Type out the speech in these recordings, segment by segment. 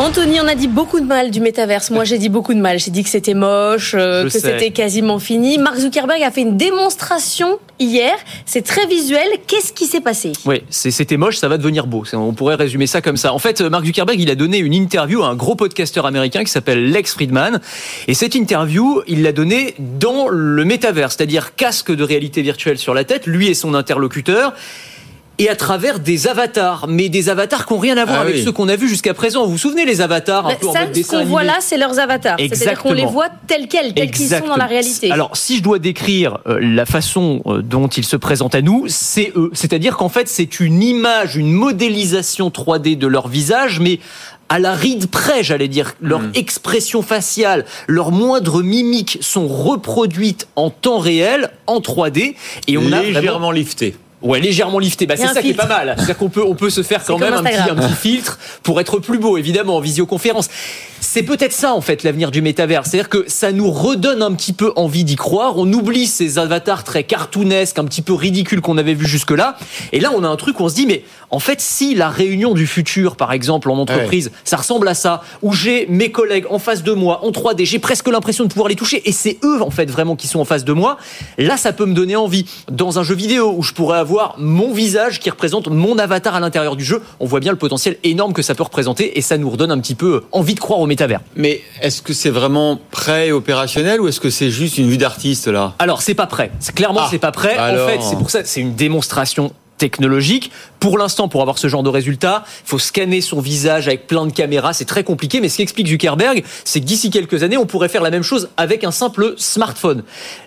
Anthony, on a dit beaucoup de mal du métaverse. Moi, j'ai dit beaucoup de mal. J'ai dit que c'était moche, euh, que c'était quasiment fini. Mark Zuckerberg a fait une démonstration hier. C'est très visuel. Qu'est-ce qui s'est passé? Oui, c'était moche, ça va devenir beau. On pourrait résumer ça comme ça. En fait, Mark Zuckerberg, il a donné une interview à un gros podcasteur américain qui s'appelle Lex Friedman. Et cette interview, il l'a donnée dans le métavers, c'est-à-dire casque de réalité virtuelle sur la tête, lui et son interlocuteur. Et à travers des avatars, mais des avatars qui n'ont rien à voir Ah avec oui. ceux qu'on a vus jusqu'à présent. Vous vous souvenez les avatars un Bah, peu en Ça, mode ce qu'on voit là, c'est leurs avatars. C'est-à-dire qu'on les voit tels quels, tels qu'ils sont dans la réalité. Alors, si je dois décrire euh, la façon euh, dont ils se présentent à nous, c'est eux. C'est-à-dire qu'en fait, c'est une image, une modélisation 3D de leur visage, mais à la ride près, j'allais dire. Leur Hmm. expression faciale, leurs moindres mimiques sont reproduites en temps réel, en 3D. Et on a vraiment... légèrement lifté. Ouais, légèrement lifté. Bah, c'est ça qui est pas mal. C'est-à-dire qu'on peut, on peut se faire quand même un petit, un petit filtre pour être plus beau, évidemment, en visioconférence. C'est peut-être ça, en fait, l'avenir du métavers. C'est-à-dire que ça nous redonne un petit peu envie d'y croire. On oublie ces avatars très cartoonesques, un petit peu ridicules qu'on avait vus jusque-là. Et là, on a un truc où on se dit, mais en fait, si la réunion du futur, par exemple, en entreprise, ça ressemble à ça, où j'ai mes collègues en face de moi, en 3D, j'ai presque l'impression de pouvoir les toucher, et c'est eux, en fait, vraiment, qui sont en face de moi, là, ça peut me donner envie. Dans un jeu vidéo, où je pourrais avoir mon visage qui représente mon avatar à l'intérieur du jeu, on voit bien le potentiel énorme que ça peut représenter, et ça nous redonne un petit peu envie de croire au métavers. Mais est-ce que c'est vraiment prêt et opérationnel ou est-ce que c'est juste une vue d'artiste là? Alors, c'est pas prêt. C'est clairement, Ah, c'est pas prêt. alors. En fait, c'est pour ça, c'est une démonstration technologique. Pour l'instant, pour avoir ce genre de résultat, il faut scanner son visage avec plein de caméras. C'est très compliqué. Mais ce qu'explique Zuckerberg, c'est que d'ici quelques années, on pourrait faire la même chose avec un simple smartphone.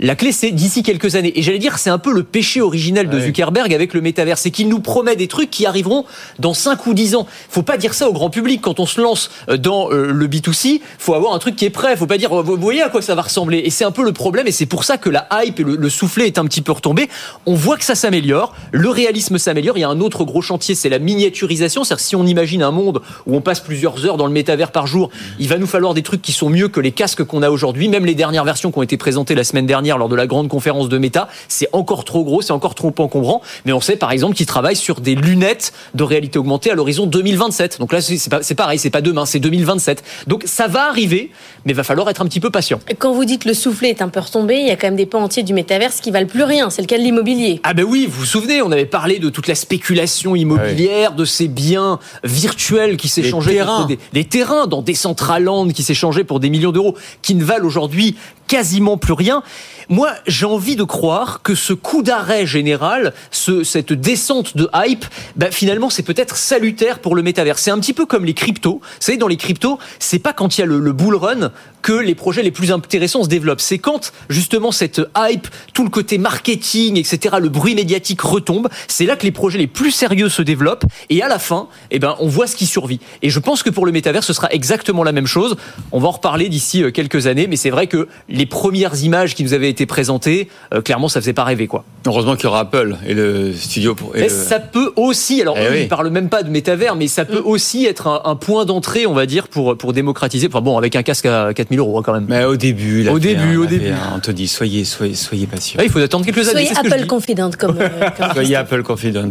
La clé, c'est d'ici quelques années. Et j'allais dire, c'est un peu le péché originel de Ouais. Zuckerberg avec le métavers. C'est qu'il nous promet des trucs qui arriveront dans 5 ou 10 ans. Faut pas dire ça au grand public. Quand on se lance euh, dans euh, le B2C, faut avoir un truc qui est prêt. Faut pas dire, vous vous voyez à quoi ça va ressembler. Et c'est un peu le problème. Et c'est pour ça que la hype et le, le soufflet est un petit peu retombé. On voit que ça s'améliore. Le réalisme s'améliore. Il y a un autre gros chantier, c'est la miniaturisation. C'est-à-dire si on imagine un monde où on passe plusieurs heures dans le métavers par jour, il va nous falloir des trucs qui sont mieux que les casques qu'on a aujourd'hui. Même les dernières versions qui ont été présentées la semaine dernière lors de la grande conférence de Meta, c'est encore trop gros, c'est encore trop encombrant. Mais on sait par exemple qu'ils travaillent sur des lunettes de réalité augmentée à l'horizon 2027. Donc là, c'est pareil, c'est pas demain, c'est 2027. Donc ça va arriver, mais va falloir être un petit peu patient. Quand vous dites le soufflet est un peu retombé, il y a quand même des pans entiers du métaverse qui valent plus rien. C'est le cas de l'immobilier. Ah ben oui, vous vous souvenez, on avait parlé de toute la spéculation immobilière, de ces biens virtuels qui s'échangeaient des, des terrains dans des Land qui s'échangeaient pour des millions d'euros, qui ne valent aujourd'hui quasiment plus rien. Moi, j'ai envie de croire que ce coup d'arrêt général, ce, cette descente de hype, bah, finalement, c'est peut-être salutaire pour le métavers. C'est un petit peu comme les cryptos. Vous savez, dans les cryptos, c'est pas quand il y a le, le bull run que les projets les plus intéressants se développent. C'est quand, justement, cette hype, tout le côté marketing, etc., le bruit médiatique retombe. C'est là que les projets les plus sérieux se développent. Et à la fin, eh ben, on voit ce qui survit. Et je pense que pour le métavers, ce sera exactement la même chose. On va en reparler d'ici euh, quelques années, mais c'est vrai que les premières images qui nous avaient été présentées, euh, clairement, ça faisait pas rêver, quoi. Heureusement qu'il y aura Apple et le studio pour. et Mais le- ça peut aussi, alors Eh oui. ils parlent même pas de métavers, mais ça peut aussi être un, un point d'entrée, on va dire, pour, pour démocratiser. Enfin bon, avec un casque à 4000 euros hein, quand même. Mais au début, il a Au fait début, un- au début. un- On te dit, soyez, soyez, soyez patient. Ah, il faut attendre quelques années. Soyez Apple confident comme. euh, comme Soyez Apple confident.